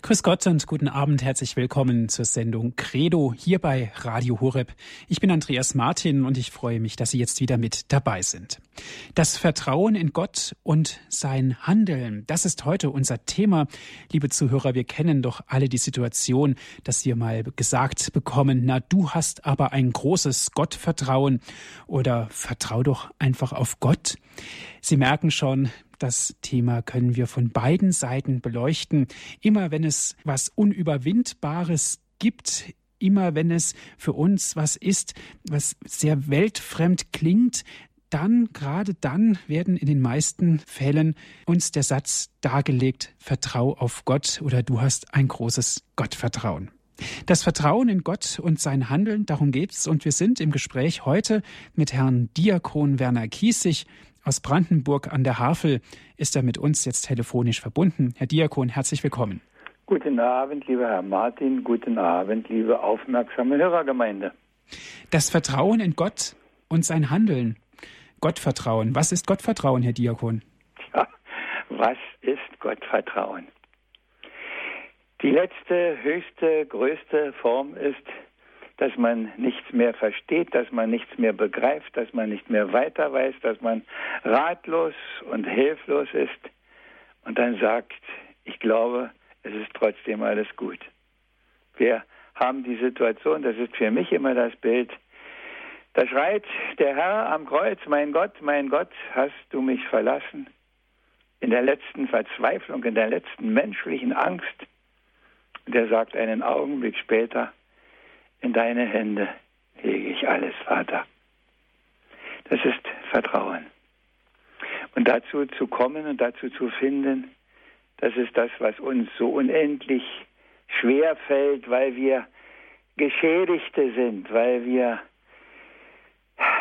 Grüß Gott und guten Abend, herzlich willkommen zur Sendung Credo hier bei Radio Horeb. Ich bin Andreas Martin und ich freue mich, dass Sie jetzt wieder mit dabei sind. Das Vertrauen in Gott und sein Handeln, das ist heute unser Thema. Liebe Zuhörer, wir kennen doch alle die Situation, dass wir mal gesagt bekommen, na, du hast aber ein großes Gottvertrauen oder vertrau doch einfach auf Gott. Sie merken schon, das Thema können wir von beiden Seiten beleuchten. Immer wenn es was Unüberwindbares gibt, immer wenn es für uns was ist, was sehr weltfremd klingt, dann, gerade dann werden in den meisten Fällen uns der Satz dargelegt, vertrau auf Gott oder du hast ein großes Gottvertrauen. Das Vertrauen in Gott und sein Handeln, darum geht's. Und wir sind im Gespräch heute mit Herrn Diakon Werner Kiesig. Aus Brandenburg an der Havel ist er mit uns jetzt telefonisch verbunden. Herr Diakon, herzlich willkommen. Guten Abend, lieber Herr Martin. Guten Abend, liebe aufmerksame Hörergemeinde. Das Vertrauen in Gott und sein Handeln. Gottvertrauen. Was ist Gottvertrauen, Herr Diakon? Ja, was ist Gottvertrauen? Die letzte, höchste, größte Form ist dass man nichts mehr versteht, dass man nichts mehr begreift, dass man nicht mehr weiter weiß, dass man ratlos und hilflos ist und dann sagt, ich glaube, es ist trotzdem alles gut. Wir haben die Situation, das ist für mich immer das Bild, da schreit der Herr am Kreuz, mein Gott, mein Gott, hast du mich verlassen? In der letzten Verzweiflung, in der letzten menschlichen Angst. Und er sagt einen Augenblick später, in deine Hände lege ich alles, Vater. Das ist Vertrauen. Und dazu zu kommen und dazu zu finden, das ist das, was uns so unendlich schwer fällt, weil wir Geschädigte sind, weil wir,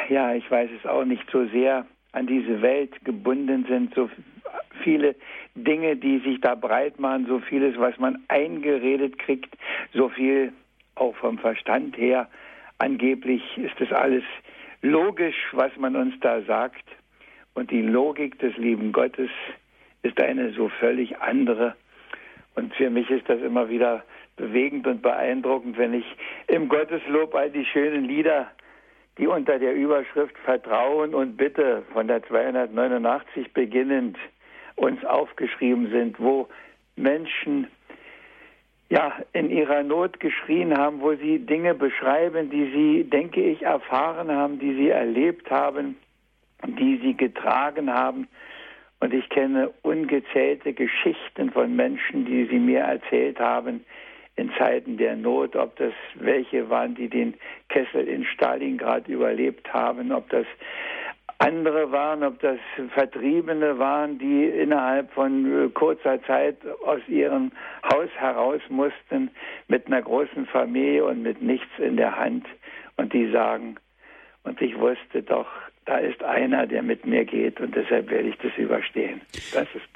ja, ich weiß es auch nicht so sehr, an diese Welt gebunden sind, so viele Dinge, die sich da breit machen, so vieles, was man eingeredet kriegt, so viel auch vom Verstand her. Angeblich ist das alles logisch, was man uns da sagt. Und die Logik des lieben Gottes ist eine so völlig andere. Und für mich ist das immer wieder bewegend und beeindruckend, wenn ich im Gotteslob all die schönen Lieder, die unter der Überschrift Vertrauen und Bitte von der 289 beginnend uns aufgeschrieben sind, wo Menschen ja, in ihrer Not geschrien haben, wo sie Dinge beschreiben, die sie, denke ich, erfahren haben, die sie erlebt haben, die sie getragen haben. Und ich kenne ungezählte Geschichten von Menschen, die sie mir erzählt haben in Zeiten der Not, ob das welche waren, die den Kessel in Stalingrad überlebt haben, ob das andere waren, ob das Vertriebene waren, die innerhalb von äh, kurzer Zeit aus ihrem Haus heraus mussten mit einer großen Familie und mit nichts in der Hand. Und die sagen, und ich wusste doch, da ist einer, der mit mir geht und deshalb werde ich das überstehen. Das ist.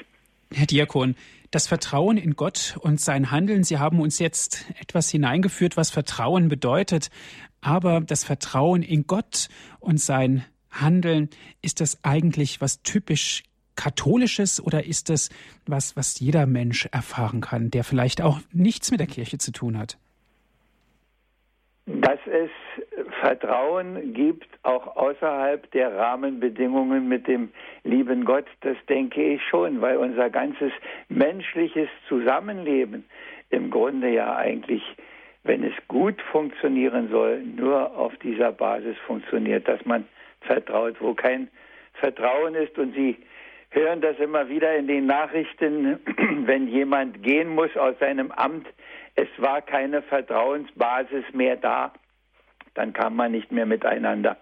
Herr Diakon, das Vertrauen in Gott und sein Handeln, Sie haben uns jetzt etwas hineingeführt, was Vertrauen bedeutet. Aber das Vertrauen in Gott und sein Handeln, ist das eigentlich was typisch Katholisches oder ist das was, was jeder Mensch erfahren kann, der vielleicht auch nichts mit der Kirche zu tun hat? Dass es Vertrauen gibt, auch außerhalb der Rahmenbedingungen mit dem lieben Gott, das denke ich schon, weil unser ganzes menschliches Zusammenleben im Grunde ja eigentlich, wenn es gut funktionieren soll, nur auf dieser Basis funktioniert, dass man vertraut, wo kein Vertrauen ist. Und Sie hören das immer wieder in den Nachrichten, wenn jemand gehen muss aus seinem Amt, es war keine Vertrauensbasis mehr da, dann kam man nicht mehr miteinander.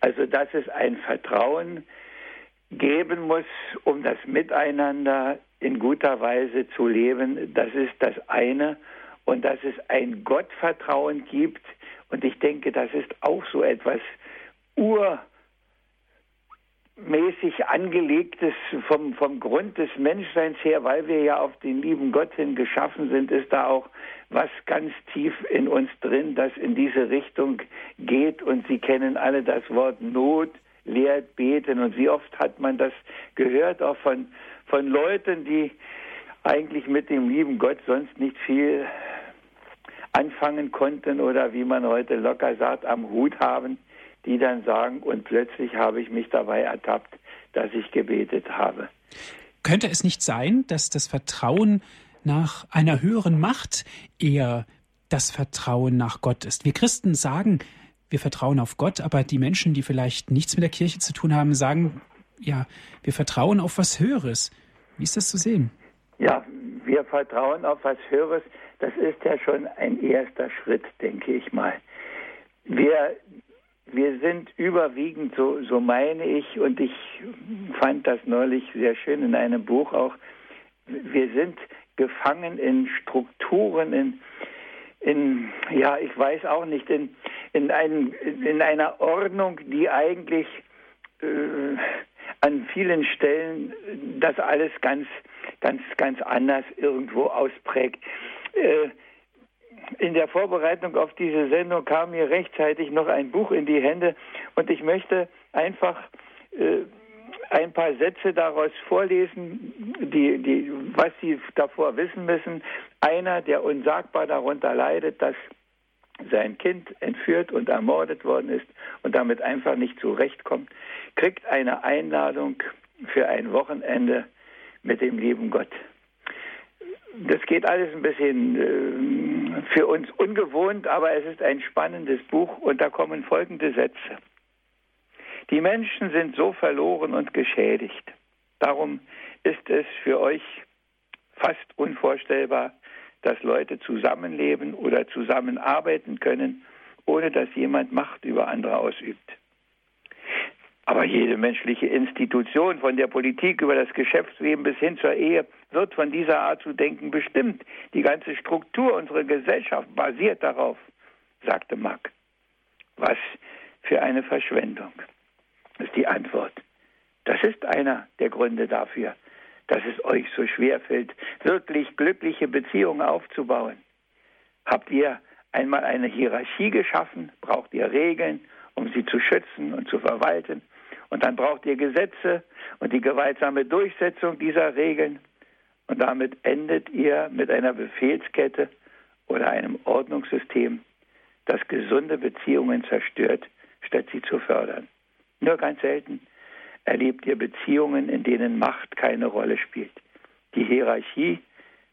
Also dass es ein Vertrauen geben muss, um das Miteinander in guter Weise zu leben, das ist das eine. Und dass es ein Gottvertrauen gibt, und ich denke, das ist auch so etwas Ur mäßig angelegtes vom, vom Grund des Menschseins her, weil wir ja auf den lieben Gott hin geschaffen sind, ist da auch was ganz tief in uns drin, das in diese Richtung geht. Und Sie kennen alle das Wort Not, lehrt beten. Und wie oft hat man das gehört, auch von, von Leuten, die eigentlich mit dem lieben Gott sonst nicht viel anfangen konnten oder wie man heute locker sagt, am Hut haben, die dann sagen, und plötzlich habe ich mich dabei ertappt, dass ich gebetet habe. Könnte es nicht sein, dass das Vertrauen nach einer höheren Macht eher das Vertrauen nach Gott ist? Wir Christen sagen, wir vertrauen auf Gott, aber die Menschen, die vielleicht nichts mit der Kirche zu tun haben, sagen, ja, wir vertrauen auf was Höheres. Wie ist das zu sehen? Ja, wir vertrauen auf was Höheres. Das ist ja schon ein erster Schritt, denke ich mal. Wir, wir sind überwiegend, so, so meine ich, und ich fand das neulich sehr schön in einem Buch auch, wir sind gefangen in Strukturen, in, in ja, ich weiß auch nicht, in, in, ein, in einer Ordnung, die eigentlich äh, an vielen Stellen das alles ganz, ganz, ganz anders irgendwo ausprägt. Äh, in der Vorbereitung auf diese Sendung kam mir rechtzeitig noch ein Buch in die Hände und ich möchte einfach äh, ein paar Sätze daraus vorlesen, die, die, was Sie davor wissen müssen. Einer, der unsagbar darunter leidet, dass sein Kind entführt und ermordet worden ist und damit einfach nicht zurechtkommt, kriegt eine Einladung für ein Wochenende mit dem lieben Gott. Das geht alles ein bisschen äh, für uns ungewohnt, aber es ist ein spannendes Buch und da kommen folgende Sätze. Die Menschen sind so verloren und geschädigt. Darum ist es für euch fast unvorstellbar, dass Leute zusammenleben oder zusammenarbeiten können, ohne dass jemand Macht über andere ausübt. Aber jede menschliche Institution, von der Politik über das Geschäftsleben bis hin zur Ehe, wird von dieser Art zu denken bestimmt. Die ganze Struktur unserer Gesellschaft basiert darauf, sagte Mack. Was für eine Verschwendung, ist die Antwort. Das ist einer der Gründe dafür, dass es euch so schwer fällt, wirklich glückliche Beziehungen aufzubauen? Habt ihr einmal eine Hierarchie geschaffen? Braucht ihr Regeln, um sie zu schützen und zu verwalten? Und dann braucht ihr Gesetze und die gewaltsame Durchsetzung dieser Regeln. Und damit endet ihr mit einer Befehlskette oder einem Ordnungssystem, das gesunde Beziehungen zerstört, statt sie zu fördern. Nur ganz selten erlebt ihr Beziehungen, in denen Macht keine Rolle spielt. Die Hierarchie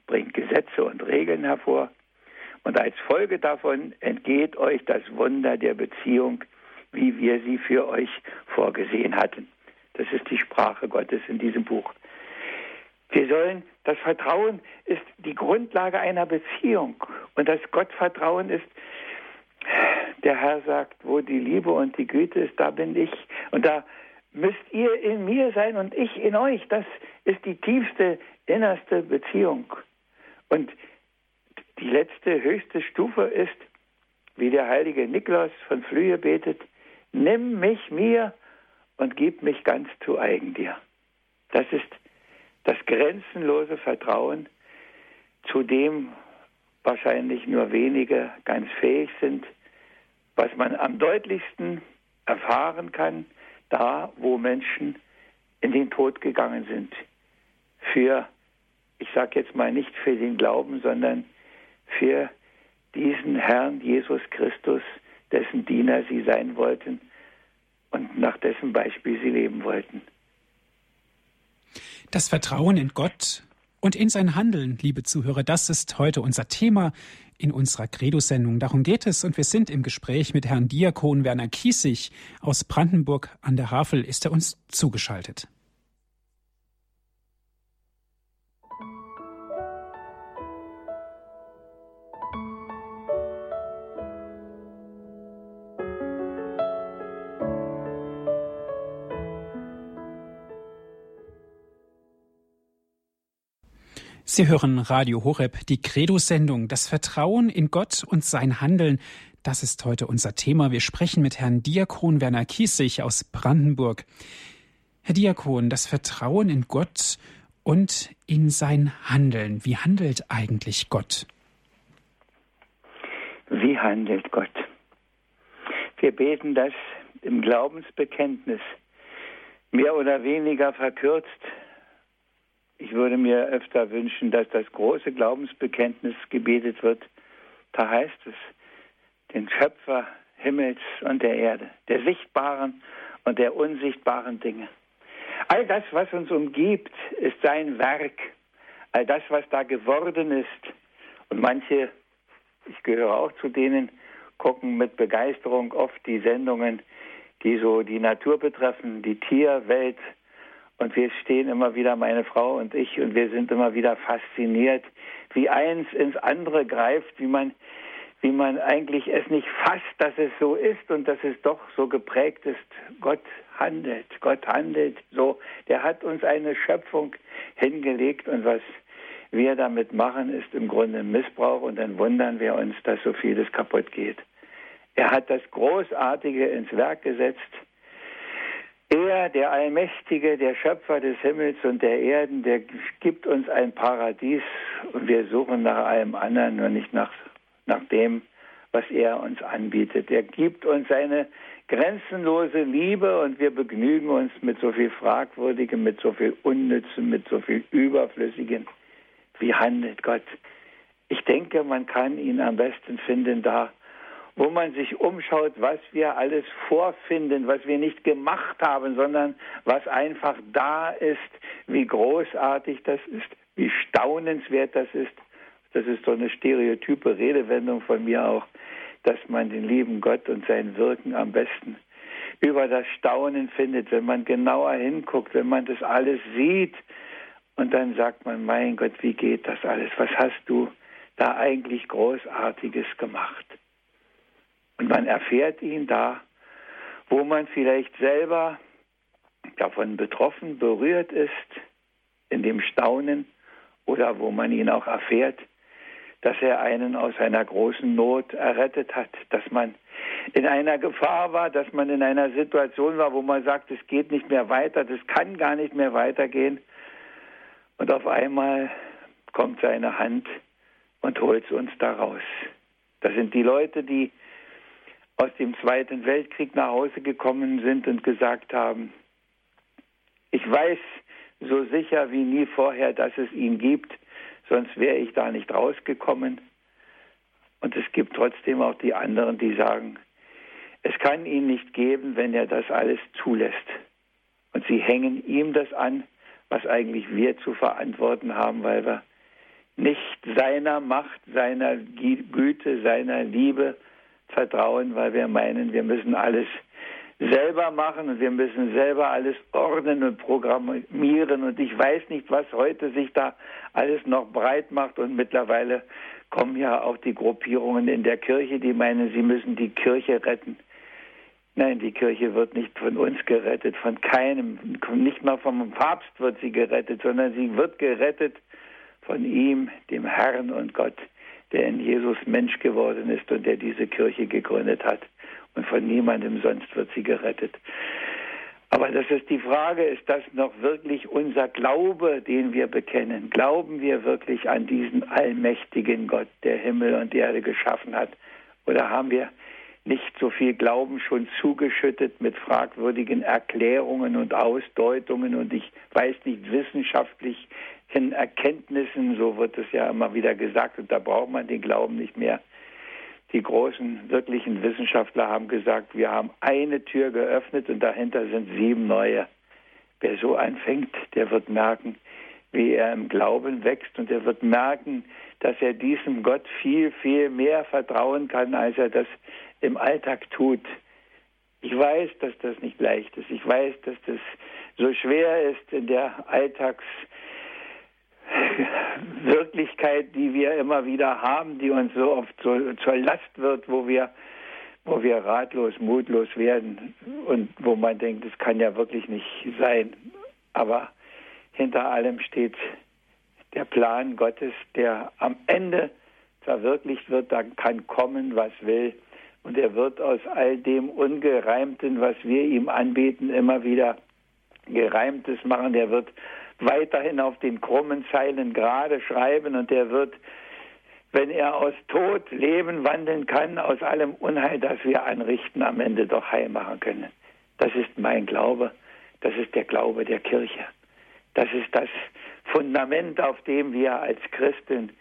bringt Gesetze und Regeln hervor und als Folge davon entgeht euch das Wunder der Beziehung, wie wir sie für euch vorgesehen hatten. Das ist die Sprache Gottes in diesem Buch. Wir sollen, das Vertrauen ist die Grundlage einer Beziehung. Und das Gottvertrauen ist, der Herr sagt, wo die Liebe und die Güte ist, da bin ich. Und da müsst ihr in mir sein und ich in euch. Das ist die tiefste, innerste Beziehung. Und die letzte, höchste Stufe ist, wie der heilige Nikolaus von Flühe betet, nimm mich mir und gib mich ganz zu eigen dir. Das ist das grenzenlose Vertrauen, zu dem wahrscheinlich nur wenige ganz fähig sind, was man am deutlichsten erfahren kann, da, wo Menschen in den Tod gegangen sind. Für, ich sage jetzt mal nicht für den Glauben, sondern für diesen Herrn Jesus Christus, dessen Diener sie sein wollten und nach dessen Beispiel sie leben wollten. Das Vertrauen in Gott und in sein Handeln, liebe Zuhörer, das ist heute unser Thema in unserer Credo-Sendung. Darum geht es und wir sind im Gespräch mit Herrn Diakon Werner Kiesig aus Brandenburg an der Havel. Ist er uns zugeschaltet? Sie hören Radio Horeb, die Credo-Sendung, das Vertrauen in Gott und sein Handeln. Das ist heute unser Thema. Wir sprechen mit Herrn Diakon Werner Kiesig aus Brandenburg. Herr Diakon, das Vertrauen in Gott und in sein Handeln. Wie handelt eigentlich Gott? Wie handelt Gott? Wir beten das im Glaubensbekenntnis mehr oder weniger verkürzt ich würde mir öfter wünschen, dass das große Glaubensbekenntnis gebetet wird. Da heißt es, den Schöpfer Himmels und der Erde, der sichtbaren und der unsichtbaren Dinge. All das, was uns umgibt, ist sein Werk. All das, was da geworden ist. Und manche, ich gehöre auch zu denen, gucken mit Begeisterung oft die Sendungen, die so die Natur betreffen, die Tierwelt. Und wir stehen immer wieder, meine Frau und ich, und wir sind immer wieder fasziniert, wie eins ins andere greift, wie man, wie man eigentlich es nicht fasst, dass es so ist und dass es doch so geprägt ist. Gott handelt, Gott handelt so. Der hat uns eine Schöpfung hingelegt und was wir damit machen, ist im Grunde Missbrauch und dann wundern wir uns, dass so vieles kaputt geht. Er hat das Großartige ins Werk gesetzt. Er, der Allmächtige, der Schöpfer des Himmels und der Erden, der gibt uns ein Paradies und wir suchen nach allem anderen, nur nicht nach, nach dem, was er uns anbietet. Er gibt uns seine grenzenlose Liebe und wir begnügen uns mit so viel Fragwürdigem, mit so viel Unnützem, mit so viel Überflüssigem. Wie handelt Gott? Ich denke, man kann ihn am besten finden da, wo man sich umschaut, was wir alles vorfinden, was wir nicht gemacht haben, sondern was einfach da ist, wie großartig das ist, wie staunenswert das ist. Das ist so eine stereotype Redewendung von mir auch, dass man den lieben Gott und sein Wirken am besten über das Staunen findet, wenn man genauer hinguckt, wenn man das alles sieht. Und dann sagt man, mein Gott, wie geht das alles? Was hast du da eigentlich Großartiges gemacht? Und man erfährt ihn da, wo man vielleicht selber davon betroffen, berührt ist, in dem Staunen oder wo man ihn auch erfährt, dass er einen aus einer großen Not errettet hat, dass man in einer Gefahr war, dass man in einer Situation war, wo man sagt, es geht nicht mehr weiter, das kann gar nicht mehr weitergehen. Und auf einmal kommt seine Hand und holt uns da raus. Das sind die Leute, die aus dem Zweiten Weltkrieg nach Hause gekommen sind und gesagt haben, ich weiß so sicher wie nie vorher, dass es ihn gibt, sonst wäre ich da nicht rausgekommen. Und es gibt trotzdem auch die anderen, die sagen, es kann ihn nicht geben, wenn er das alles zulässt. Und sie hängen ihm das an, was eigentlich wir zu verantworten haben, weil wir nicht seiner Macht, seiner Güte, seiner Liebe, vertrauen, weil wir meinen, wir müssen alles selber machen und wir müssen selber alles ordnen und programmieren. Und ich weiß nicht, was heute sich da alles noch breit macht. Und mittlerweile kommen ja auch die Gruppierungen in der Kirche, die meinen, sie müssen die Kirche retten. Nein, die Kirche wird nicht von uns gerettet, von keinem, nicht mal vom Papst wird sie gerettet, sondern sie wird gerettet von ihm, dem Herrn und Gott der in Jesus Mensch geworden ist und der diese Kirche gegründet hat. Und von niemandem sonst wird sie gerettet. Aber das ist die Frage, ist das noch wirklich unser Glaube, den wir bekennen? Glauben wir wirklich an diesen allmächtigen Gott, der Himmel und Erde geschaffen hat? Oder haben wir nicht so viel Glauben schon zugeschüttet mit fragwürdigen Erklärungen und Ausdeutungen und ich weiß nicht wissenschaftlich in Erkenntnissen, so wird es ja immer wieder gesagt, und da braucht man den Glauben nicht mehr. Die großen wirklichen Wissenschaftler haben gesagt, wir haben eine Tür geöffnet und dahinter sind sieben neue. Wer so anfängt, der wird merken, wie er im Glauben wächst und er wird merken, dass er diesem Gott viel, viel mehr vertrauen kann, als er das im Alltag tut. Ich weiß, dass das nicht leicht ist. Ich weiß, dass das so schwer ist in der Alltags- Wirklichkeit, die wir immer wieder haben, die uns so oft so, zur Last wird, wo wir, wo wir ratlos, mutlos werden und wo man denkt, es kann ja wirklich nicht sein. Aber hinter allem steht der Plan Gottes, der am Ende verwirklicht wird, dann kann kommen, was will. Und er wird aus all dem Ungereimten, was wir ihm anbieten, immer wieder Gereimtes machen. Er wird weiterhin auf den krummen Zeilen gerade schreiben und er wird, wenn er aus Tod Leben wandeln kann, aus allem Unheil, das wir anrichten, am Ende doch heil machen können. Das ist mein Glaube, das ist der Glaube der Kirche. Das ist das, Fundament, auf dem wir als Christen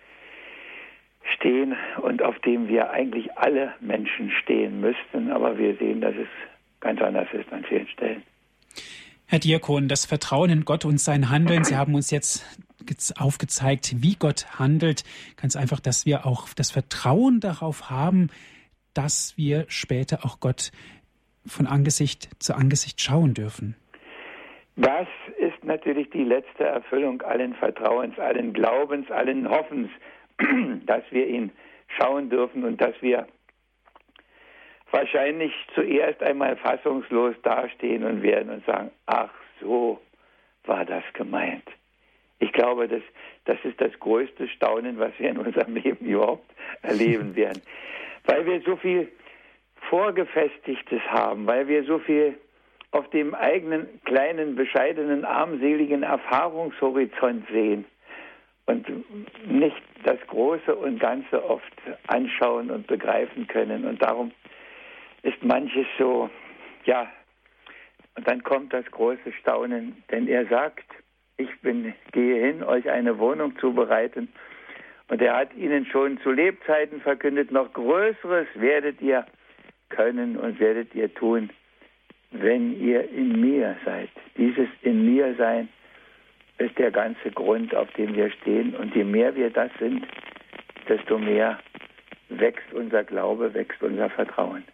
stehen und auf dem wir eigentlich alle Menschen stehen müssten. Aber wir sehen, dass es ganz anders ist an vielen Stellen. Herr Diakon, das Vertrauen in Gott und sein Handeln, Sie haben uns jetzt aufgezeigt, wie Gott handelt. Ganz einfach, dass wir auch das Vertrauen darauf haben, dass wir später auch Gott von Angesicht zu Angesicht schauen dürfen. Das ist natürlich die letzte Erfüllung allen Vertrauens, allen Glaubens, allen Hoffens, dass wir ihn schauen dürfen und dass wir wahrscheinlich zuerst einmal fassungslos dastehen und werden und sagen, ach so war das gemeint. Ich glaube, das, das ist das größte Staunen, was wir in unserem Leben überhaupt erleben werden. Weil wir so viel Vorgefestigtes haben, weil wir so viel auf dem eigenen kleinen, bescheidenen, armseligen Erfahrungshorizont sehen und nicht das Große und Ganze oft anschauen und begreifen können. Und darum ist manches so, ja, und dann kommt das große Staunen, denn er sagt, ich bin, gehe hin, euch eine Wohnung zu bereiten. Und er hat ihnen schon zu Lebzeiten verkündet, noch Größeres werdet ihr können und werdet ihr tun, wenn ihr in mir seid. Dieses in mir sein ist der ganze Grund, auf dem wir stehen. Und je mehr wir das sind, desto mehr wächst unser Glaube, wächst unser Vertrauen.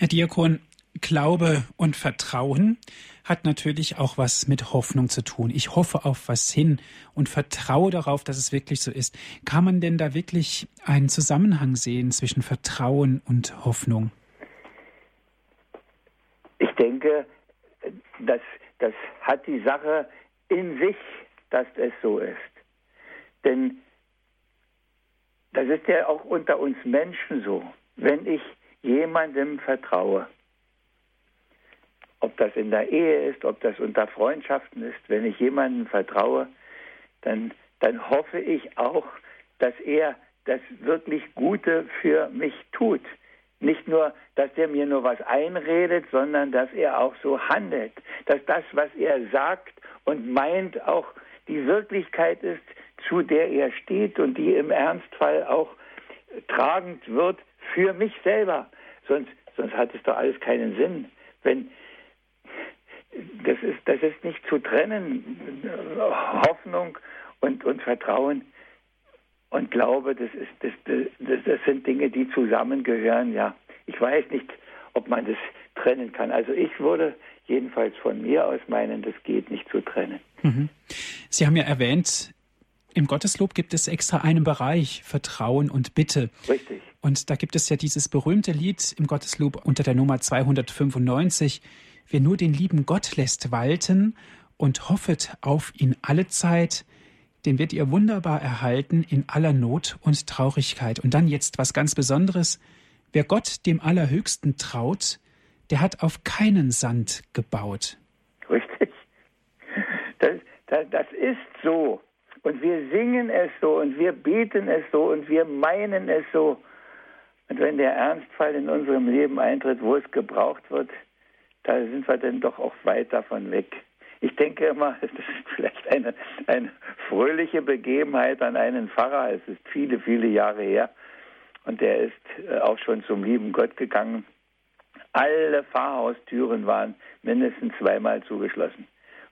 Herr Diakon, Glaube und Vertrauen hat natürlich auch was mit Hoffnung zu tun. Ich hoffe auf was hin und vertraue darauf, dass es wirklich so ist. Kann man denn da wirklich einen Zusammenhang sehen zwischen Vertrauen und Hoffnung? Ich denke, das, das hat die Sache in sich, dass es so ist. Denn das ist ja auch unter uns Menschen so. Wenn ich jemandem vertraue, ob das in der Ehe ist, ob das unter Freundschaften ist, wenn ich jemandem vertraue, dann, dann hoffe ich auch, dass er das wirklich Gute für mich tut. Nicht nur, dass er mir nur was einredet, sondern dass er auch so handelt. Dass das, was er sagt und meint, auch die Wirklichkeit ist, zu der er steht und die im Ernstfall auch tragend wird für mich selber. Sonst, sonst hat es doch alles keinen Sinn. Wenn, das ist, das ist nicht zu trennen. Hoffnung und, und Vertrauen und Glaube, das, ist, das, das, das sind Dinge, die zusammengehören. Ja, ich weiß nicht, ob man das trennen kann. Also ich würde jedenfalls von mir aus meinen, das geht nicht zu trennen. Mhm. Sie haben ja erwähnt, im Gotteslob gibt es extra einen Bereich Vertrauen und Bitte. Richtig. Und da gibt es ja dieses berühmte Lied im Gotteslob unter der Nummer 295. Wer nur den lieben Gott lässt walten und hoffet auf ihn alle Zeit, den wird ihr wunderbar erhalten in aller Not und Traurigkeit. Und dann jetzt was ganz Besonderes. Wer Gott dem Allerhöchsten traut, der hat auf keinen Sand gebaut. Richtig. Das, das, das ist so. Und wir singen es so und wir beten es so und wir meinen es so. Und wenn der Ernstfall in unserem Leben eintritt, wo es gebraucht wird, da sind wir dann doch auch weit davon weg. Ich denke immer, es ist vielleicht eine, eine fröhliche Begebenheit an einen Pfarrer. Es ist viele, viele Jahre her. Und der ist äh, auch schon zum lieben Gott gegangen. Alle Pfarrhaustüren waren mindestens zweimal zugeschlossen.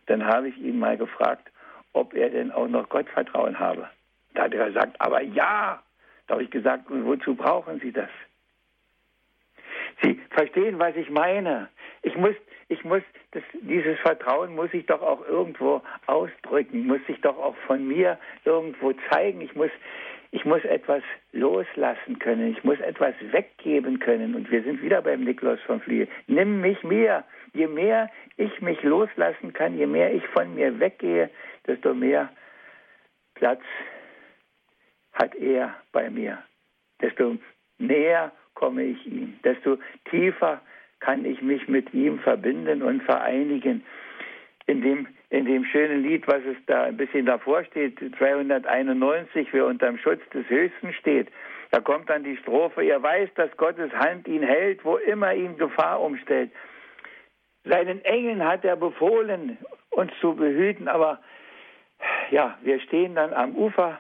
Dann habe ich ihn mal gefragt, ob er denn auch noch Gottvertrauen habe. Da hat er gesagt, aber ja. Da habe ich gesagt, und wozu brauchen Sie das? Sie verstehen, was ich meine. Ich muss, ich muss, das, dieses Vertrauen muss ich doch auch irgendwo ausdrücken, muss ich doch auch von mir irgendwo zeigen. Ich muss, ich muss etwas loslassen können, ich muss etwas weggeben können. Und wir sind wieder beim Nikolaus von Fliehe. Nimm mich mehr. Je mehr ich mich loslassen kann, je mehr ich von mir weggehe, desto mehr Platz hat er bei mir. Desto näher komme ich ihm, desto tiefer kann ich mich mit ihm verbinden und vereinigen. In dem, in dem schönen Lied, was es da ein bisschen davor steht, 291, wer unterm Schutz des Höchsten steht, da kommt dann die Strophe, er weiß, dass Gottes Hand ihn hält, wo immer ihn Gefahr umstellt. Seinen Engeln hat er befohlen, uns zu behüten, aber ja, wir stehen dann am Ufer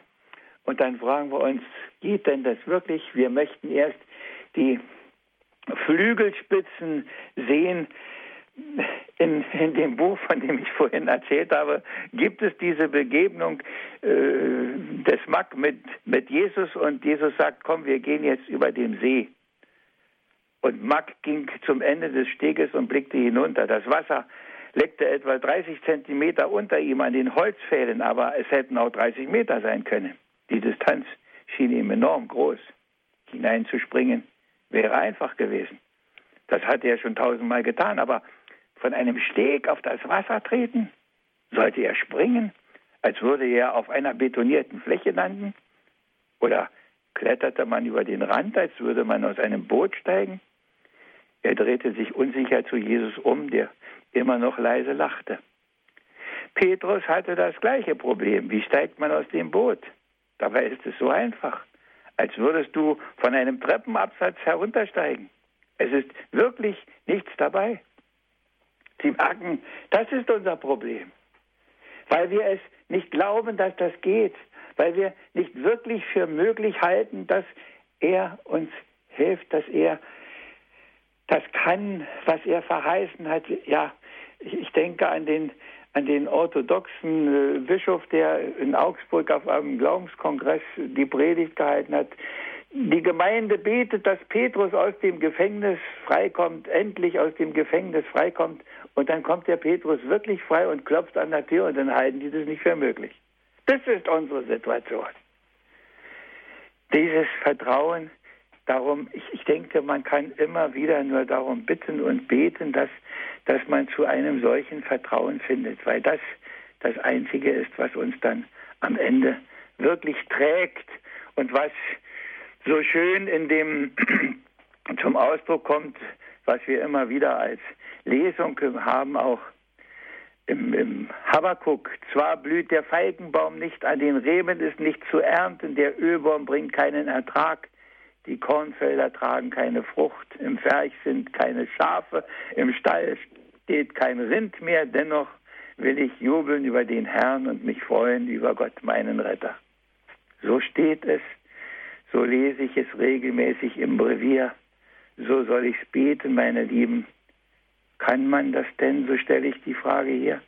und dann fragen wir uns, geht denn das wirklich? Wir möchten erst die Flügelspitzen sehen. In, in dem Buch, von dem ich vorhin erzählt habe, gibt es diese Begegnung äh, des Mack mit, mit Jesus und Jesus sagt, komm, wir gehen jetzt über dem See. Und Mack ging zum Ende des Steges und blickte hinunter. Das Wasser leckte etwa 30 Zentimeter unter ihm an den Holzpfählen, aber es hätten auch 30 Meter sein können. Die Distanz schien ihm enorm groß. Hineinzuspringen wäre einfach gewesen. Das hatte er schon tausendmal getan, aber von einem Steg auf das Wasser treten, sollte er springen, als würde er auf einer betonierten Fläche landen? Oder kletterte man über den Rand, als würde man aus einem Boot steigen? Er drehte sich unsicher zu Jesus um, der immer noch leise lachte. Petrus hatte das gleiche Problem. Wie steigt man aus dem Boot? Dabei ist es so einfach, als würdest du von einem Treppenabsatz heruntersteigen. Es ist wirklich nichts dabei. Sie merken, das ist unser Problem. Weil wir es nicht glauben, dass das geht. Weil wir nicht wirklich für möglich halten, dass er uns hilft, dass er das kann, was er verheißen hat. Ja, ich denke an den, an den orthodoxen äh, Bischof, der in Augsburg auf einem Glaubenskongress die Predigt gehalten hat. Die Gemeinde betet, dass Petrus aus dem Gefängnis freikommt, endlich aus dem Gefängnis freikommt. Und dann kommt der Petrus wirklich frei und klopft an der Tür und dann halten die das nicht für möglich. Das ist unsere Situation. Dieses Vertrauen, darum, ich, ich denke, man kann immer wieder nur darum bitten und beten, dass, dass man zu einem solchen Vertrauen findet, weil das das Einzige ist, was uns dann am Ende wirklich trägt und was so schön in dem zum Ausdruck kommt, was wir immer wieder als Lesung haben, auch im, im Habakuk. Zwar blüht der Feigenbaum nicht, an den Reben ist nicht zu ernten, der Ölbaum bringt keinen Ertrag, die Kornfelder tragen keine Frucht, im Ferch sind keine Schafe, im Stall steht kein Rind mehr, dennoch will ich jubeln über den Herrn und mich freuen über Gott, meinen Retter. So steht es, so lese ich es regelmäßig im Brevier, so soll ich's beten, meine Lieben. Kann man das denn, so stelle ich die Frage hier?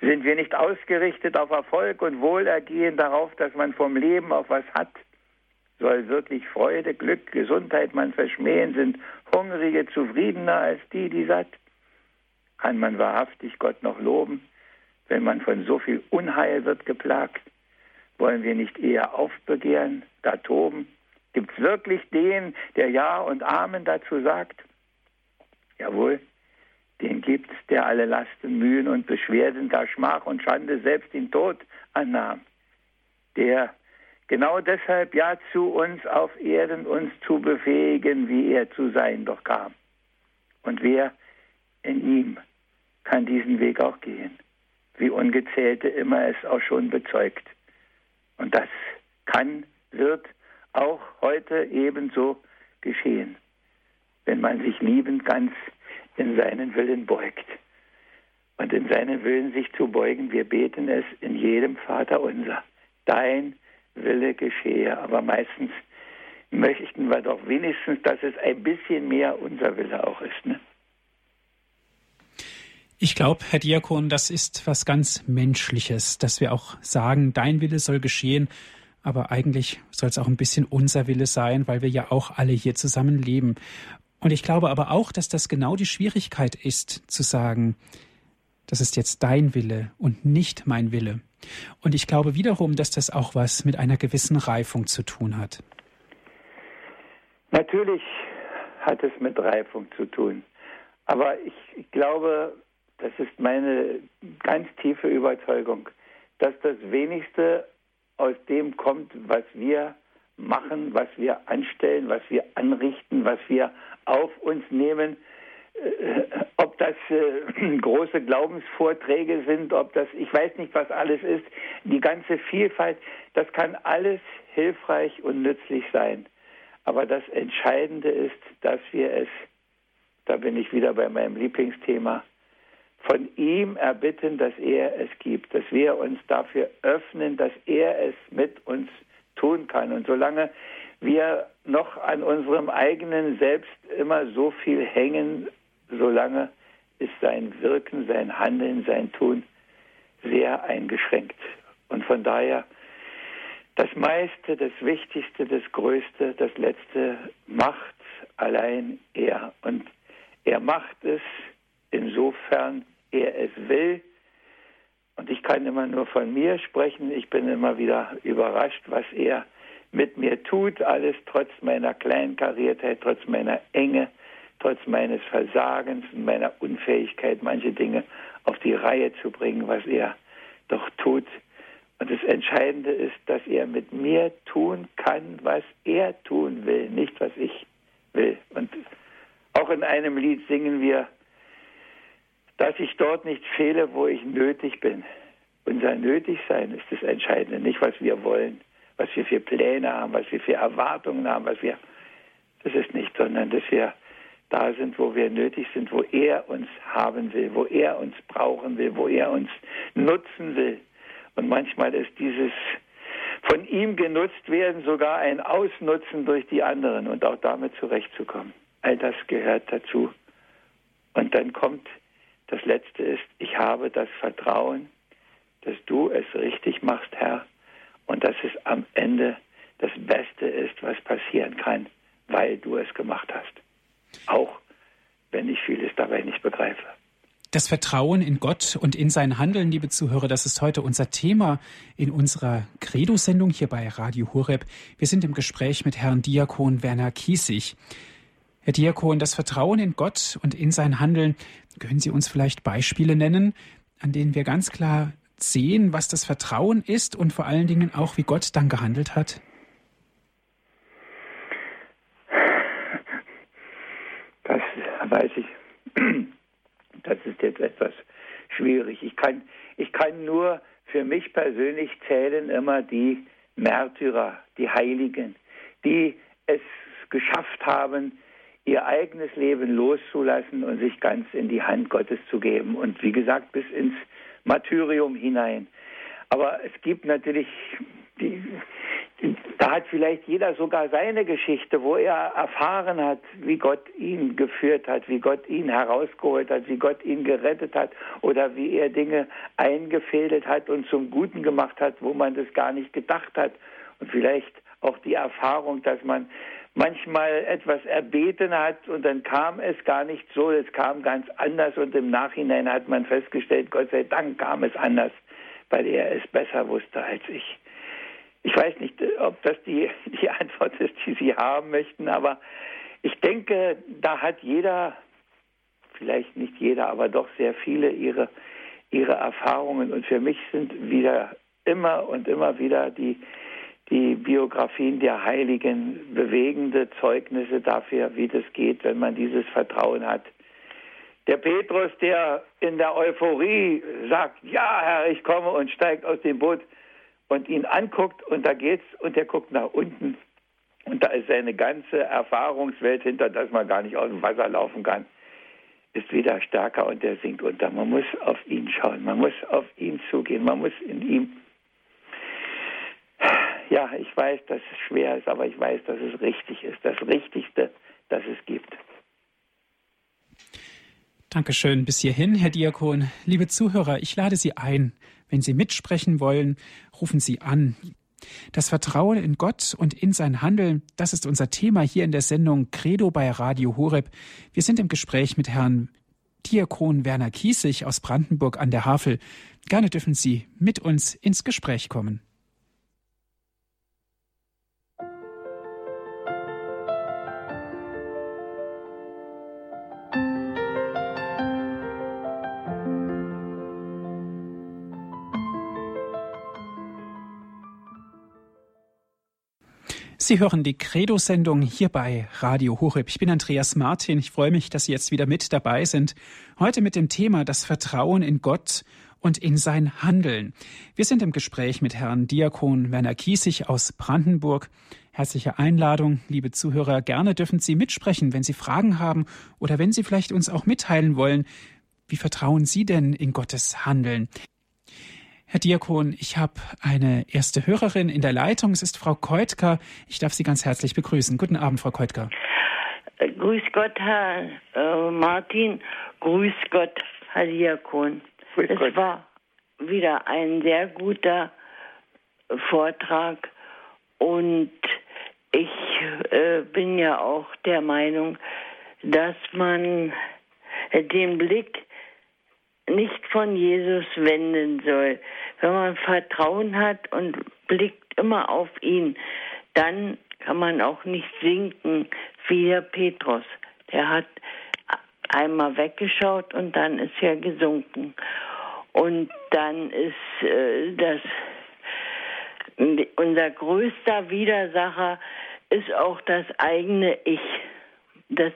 Sind wir nicht ausgerichtet auf Erfolg und Wohlergehen darauf, dass man vom Leben auf was hat? Soll wirklich Freude, Glück, Gesundheit man verschmähen, sind Hungrige zufriedener als die, die satt. Kann man wahrhaftig Gott noch loben, wenn man von so viel Unheil wird geplagt? Wollen wir nicht eher aufbegehren, da toben? Gibt es wirklich den, der Ja und Amen dazu sagt? Jawohl, den gibt's, der alle Lasten, Mühen und Beschwerden, gar Schmach und Schande selbst den Tod annahm. Der Genau deshalb ja zu uns auf Erden uns zu befähigen, wie er zu sein doch kam. Und wer in ihm kann diesen Weg auch gehen, wie Ungezählte immer es auch schon bezeugt. Und das kann, wird auch heute ebenso geschehen, wenn man sich liebend ganz in seinen Willen beugt. Und in seinen Willen sich zu beugen, wir beten es in jedem Vater unser. Dein Wille geschehe. Aber meistens möchten wir doch wenigstens, dass es ein bisschen mehr unser Wille auch ist. Ne? Ich glaube, Herr Diakon, das ist was ganz Menschliches, dass wir auch sagen, dein Wille soll geschehen, aber eigentlich soll es auch ein bisschen unser Wille sein, weil wir ja auch alle hier zusammen leben. Und ich glaube aber auch, dass das genau die Schwierigkeit ist, zu sagen, das ist jetzt dein Wille und nicht mein Wille. Und ich glaube wiederum, dass das auch was mit einer gewissen Reifung zu tun hat. Natürlich hat es mit Reifung zu tun. Aber ich, glaube, das ist meine ganz tiefe Überzeugung, dass das wenigste aus dem kommt, was wir machen, was wir anstellen, was wir anrichten, was wir auf uns nehmen, ob das äh, große Glaubensvorträge sind, ob das, ich weiß nicht, was alles ist, die ganze Vielfalt, das kann alles hilfreich und nützlich sein. Aber das Entscheidende ist, dass wir es, da bin ich wieder bei meinem Lieblingsthema, von ihm erbitten, dass er es gibt, dass wir uns dafür öffnen, dass er es mit uns tun kann. Und solange wir noch an unserem eigenen Selbst immer so viel hängen, solange ist sein Wirken, sein Handeln, sein Tun sehr eingeschränkt. Und von daher das meiste, das Wichtigste, das Größte, das Letzte macht allein er. Und er macht es insofern er es will. Und ich kann immer nur von mir sprechen. Ich bin immer wieder überrascht, was er mit mir tut. Alles trotz meiner Kleinkariertheit, trotz meiner Enge, trotz meines Versagens und meiner Unfähigkeit, manche Dinge auf die Reihe zu bringen, was er doch tut. Und das Entscheidende ist, dass er mit mir tun kann, was er tun will, nicht was ich will. Und auch in einem Lied singen wir, dass ich dort nicht fehle, wo ich nötig bin. Unser Nötigsein ist das Entscheidende, nicht was wir wollen, was wir für Pläne haben, was wir für Erwartungen haben, was wir, das ist nicht, sondern dass wir da sind, wo wir nötig sind, wo er uns haben will, wo er uns brauchen will, wo er uns nutzen will. Und manchmal ist dieses von ihm genutzt werden sogar ein Ausnutzen durch die anderen und auch damit zurechtzukommen. All das gehört dazu. Und dann kommt das Letzte ist, ich habe das Vertrauen, dass du es richtig machst, Herr, und dass es am Ende das Beste ist, was passieren kann, weil du es gemacht hast. Auch wenn ich vieles dabei nicht begreife. Das Vertrauen in Gott und in sein Handeln, liebe Zuhörer, das ist heute unser Thema in unserer Credo-Sendung hier bei Radio Horeb. Wir sind im Gespräch mit Herrn Diakon Werner Kiesig. Herr Diakon, das Vertrauen in Gott und in sein Handeln, können Sie uns vielleicht Beispiele nennen, an denen wir ganz klar sehen, was das Vertrauen ist und vor allen Dingen auch, wie Gott dann gehandelt hat? Das weiß ich das ist jetzt etwas schwierig. Ich kann, ich kann nur für mich persönlich zählen immer die Märtyrer, die Heiligen, die es geschafft haben, ihr eigenes Leben loszulassen und sich ganz in die Hand Gottes zu geben. Und wie gesagt, bis ins Martyrium hinein. Aber es gibt natürlich die, da hat vielleicht jeder sogar seine Geschichte, wo er erfahren hat, wie Gott ihn geführt hat, wie Gott ihn herausgeholt hat, wie Gott ihn gerettet hat oder wie er Dinge eingefädelt hat und zum Guten gemacht hat, wo man das gar nicht gedacht hat. Und vielleicht auch die Erfahrung, dass man manchmal etwas erbeten hat und dann kam es gar nicht so, es kam ganz anders und im Nachhinein hat man festgestellt, Gott sei Dank kam es anders, weil er es besser wusste als ich. Ich weiß nicht, ob das die, die Antwort ist, die Sie haben möchten, aber ich denke, da hat jeder, vielleicht nicht jeder, aber doch sehr viele ihre, ihre Erfahrungen. Und für mich sind wieder immer und immer wieder die, die Biografien der Heiligen bewegende Zeugnisse dafür, wie das geht, wenn man dieses Vertrauen hat. Der Petrus, der in der Euphorie sagt, ja Herr, ich komme und steigt aus dem Boot, und ihn anguckt und da geht's und der guckt nach unten und da ist seine ganze Erfahrungswelt hinter, dass man gar nicht aus dem Wasser laufen kann, ist wieder stärker und der sinkt unter. Man muss auf ihn schauen, man muss auf ihn zugehen, man muss in ihm. Ja, ich weiß, dass es schwer ist, aber ich weiß, dass es richtig ist, das Richtigste, das es gibt. Dankeschön bis hierhin, Herr Diakon. Liebe Zuhörer, ich lade Sie ein, wenn Sie mitsprechen wollen, rufen Sie an. Das Vertrauen in Gott und in sein Handeln, das ist unser Thema hier in der Sendung Credo bei Radio Horeb. Wir sind im Gespräch mit Herrn Diakon Werner Kiesig aus Brandenburg an der Havel. Gerne dürfen Sie mit uns ins Gespräch kommen. Sie hören die Credo-Sendung hier bei Radio Horeb. Ich bin Andreas Martin. Ich freue mich, dass Sie jetzt wieder mit dabei sind. Heute mit dem Thema das Vertrauen in Gott und in sein Handeln. Wir sind im Gespräch mit Herrn Diakon Werner Kiesig aus Brandenburg. Herzliche Einladung, liebe Zuhörer. Gerne dürfen Sie mitsprechen, wenn Sie Fragen haben oder wenn Sie vielleicht uns auch mitteilen wollen, Wie vertrauen Sie denn in Gottes Handeln? Herr Diakon, ich habe eine erste Hörerin in der Leitung. Es ist Frau Keutker. Ich darf Sie ganz herzlich begrüßen. Guten Abend, Frau Keutker. Grüß Gott, Herr äh, Martin. Grüß Gott, Herr Diakon. Grüß es Gott. war wieder ein sehr guter Vortrag und ich äh, bin ja auch der Meinung, dass man den Blick nicht von Jesus wenden soll. Wenn man Vertrauen hat und blickt immer auf ihn, dann kann man auch nicht sinken wie der Petrus. Der hat einmal weggeschaut und dann ist er gesunken. Und dann ist äh, das unser größter Widersacher ist auch das eigene Ich. Das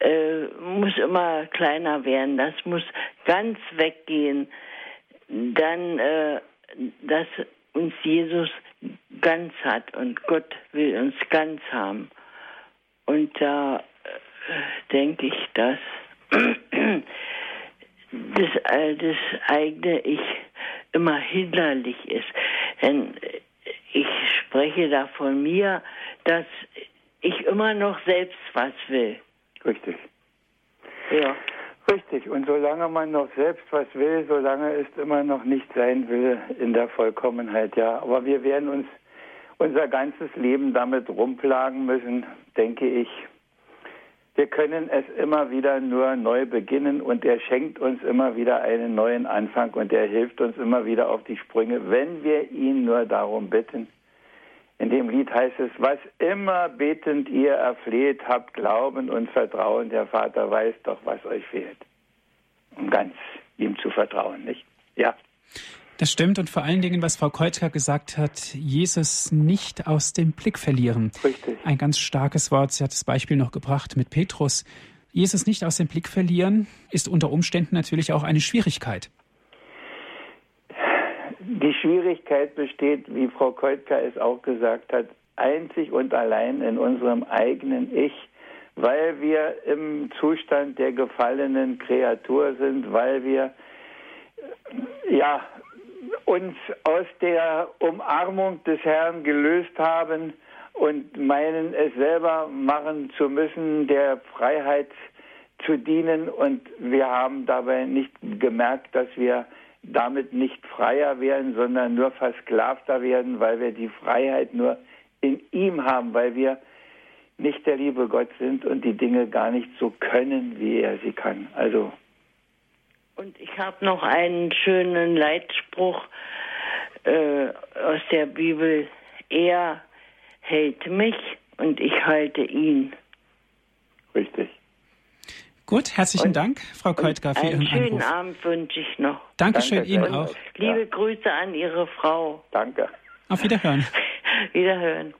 äh, muss immer kleiner werden, das muss ganz weggehen. Dann, äh, dass uns Jesus ganz hat und Gott will uns ganz haben. Und da äh, denke ich, dass das, äh, das eigene Ich immer hinderlich ist. Denn ich spreche da von mir, dass ich immer noch selbst was will. Richtig. Ja. Richtig. Und solange man noch selbst was will, solange ist immer noch nicht sein will in der Vollkommenheit, ja. Aber wir werden uns unser ganzes Leben damit rumplagen müssen, denke ich. Wir können es immer wieder nur neu beginnen und er schenkt uns immer wieder einen neuen Anfang und er hilft uns immer wieder auf die Sprünge, wenn wir ihn nur darum bitten. In dem Lied heißt es, was immer betend ihr erfleht, habt Glauben und Vertrauen, der Vater weiß doch, was euch fehlt. Um ganz ihm zu vertrauen, nicht? Ja. Das stimmt und vor allen Dingen, was Frau Keutka gesagt hat, Jesus nicht aus dem Blick verlieren. Richtig. Ein ganz starkes Wort. Sie hat das Beispiel noch gebracht mit Petrus. Jesus nicht aus dem Blick verlieren ist unter Umständen natürlich auch eine Schwierigkeit. Die Schwierigkeit besteht, wie Frau Keutka es auch gesagt hat, einzig und allein in unserem eigenen Ich, weil wir im Zustand der gefallenen Kreatur sind, weil wir ja uns aus der Umarmung des Herrn gelöst haben und meinen, es selber machen zu müssen, der Freiheit zu dienen. Und wir haben dabei nicht gemerkt, dass wir damit nicht freier werden, sondern nur versklavter werden, weil wir die Freiheit nur in ihm haben, weil wir nicht der liebe Gott sind und die Dinge gar nicht so können, wie er sie kann. Also und ich habe noch einen schönen Leitspruch äh, aus der Bibel. Er hält mich und ich halte ihn. Richtig. Gut, herzlichen und, Dank, Frau Keutger, für Ihren Anruf. Einen schönen Abend wünsche ich noch. Dankeschön Danke, Ihnen auch. Liebe ja. Grüße an Ihre Frau. Danke. Auf Wiederhören. Wiederhören.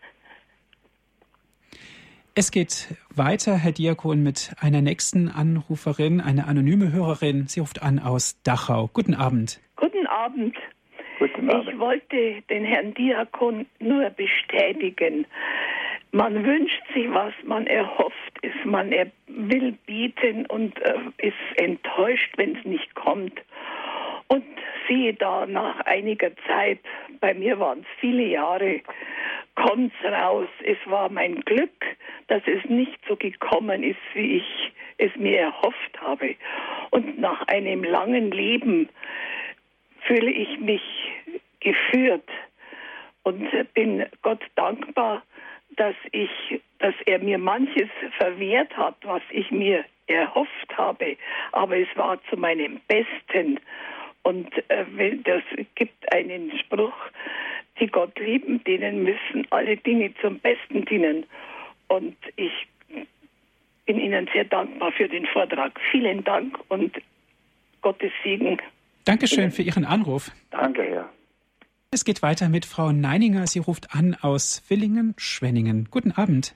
Es geht weiter, Herr Diakon, mit einer nächsten Anruferin, eine anonyme Hörerin. Sie ruft an aus Dachau. Guten Abend. Guten Abend. Guten Abend. Ich wollte den Herrn Diakon nur bestätigen. Man wünscht sich was, man erhofft es, man er will bieten und äh, ist enttäuscht, wenn es nicht kommt. Und siehe da, nach einiger Zeit, bei mir waren es viele Jahre, kommt's raus. Es war mein Glück, dass es nicht so gekommen ist, wie ich es mir erhofft habe. Und nach einem langen Leben fühle ich mich geführt und bin Gott dankbar, dass ich, dass er mir manches verwehrt hat, was ich mir erhofft habe. Aber es war zu meinem Besten. Und äh, das gibt einen Spruch, die Gott lieben, denen müssen alle Dinge zum Besten dienen. Und ich bin Ihnen sehr dankbar für den Vortrag. Vielen Dank und Gottes Segen. Dankeschön für Ihren Anruf. Danke, ja. Es geht weiter mit Frau Neininger. Sie ruft an aus Villingen-Schwenningen. Guten Abend.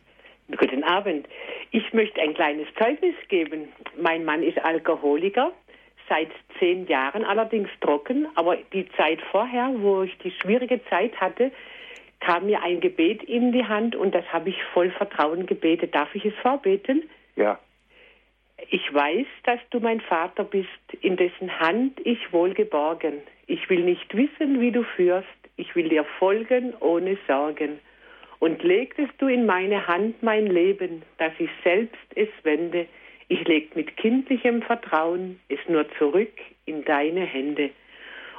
Guten Abend. Ich möchte ein kleines Zeugnis geben. Mein Mann ist Alkoholiker seit zehn Jahren allerdings trocken, aber die Zeit vorher, wo ich die schwierige Zeit hatte, kam mir ein Gebet in die Hand und das habe ich voll Vertrauen gebetet. Darf ich es vorbeten? Ja. Ich weiß, dass du mein Vater bist, in dessen Hand ich wohl geborgen. Ich will nicht wissen, wie du führst, ich will dir folgen ohne Sorgen. Und legtest du in meine Hand mein Leben, dass ich selbst es wende, ich leg mit kindlichem Vertrauen es nur zurück in deine Hände.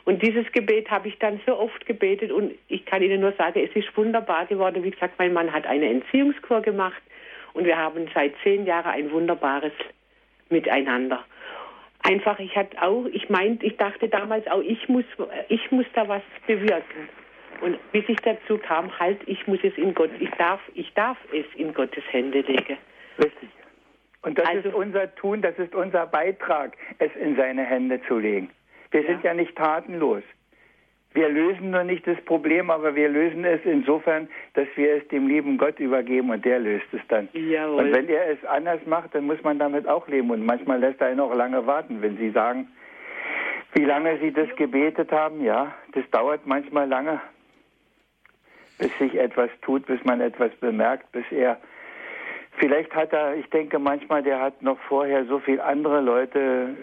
Und dieses Gebet habe ich dann so oft gebetet und ich kann Ihnen nur sagen, es ist wunderbar geworden. Wie gesagt, mein Mann hat eine Entziehungskur gemacht und wir haben seit zehn Jahren ein wunderbares Miteinander. Einfach, ich hatte auch, ich meinte, ich dachte damals auch, ich muss, ich muss da was bewirken. Und bis ich dazu kam, halt, ich muss es in Gott, ich darf, ich darf es in Gottes Hände legen. Richtig. Und das also, ist unser Tun, das ist unser Beitrag, es in seine Hände zu legen. Wir ja. sind ja nicht tatenlos. Wir lösen nur nicht das Problem, aber wir lösen es insofern, dass wir es dem lieben Gott übergeben und der löst es dann. Jawohl. Und wenn er es anders macht, dann muss man damit auch leben. Und manchmal lässt er ihn auch lange warten, wenn Sie sagen, wie lange Sie das gebetet haben. Ja, das dauert manchmal lange, bis sich etwas tut, bis man etwas bemerkt, bis er Vielleicht hat er, ich denke manchmal, der hat noch vorher so viele andere Leute,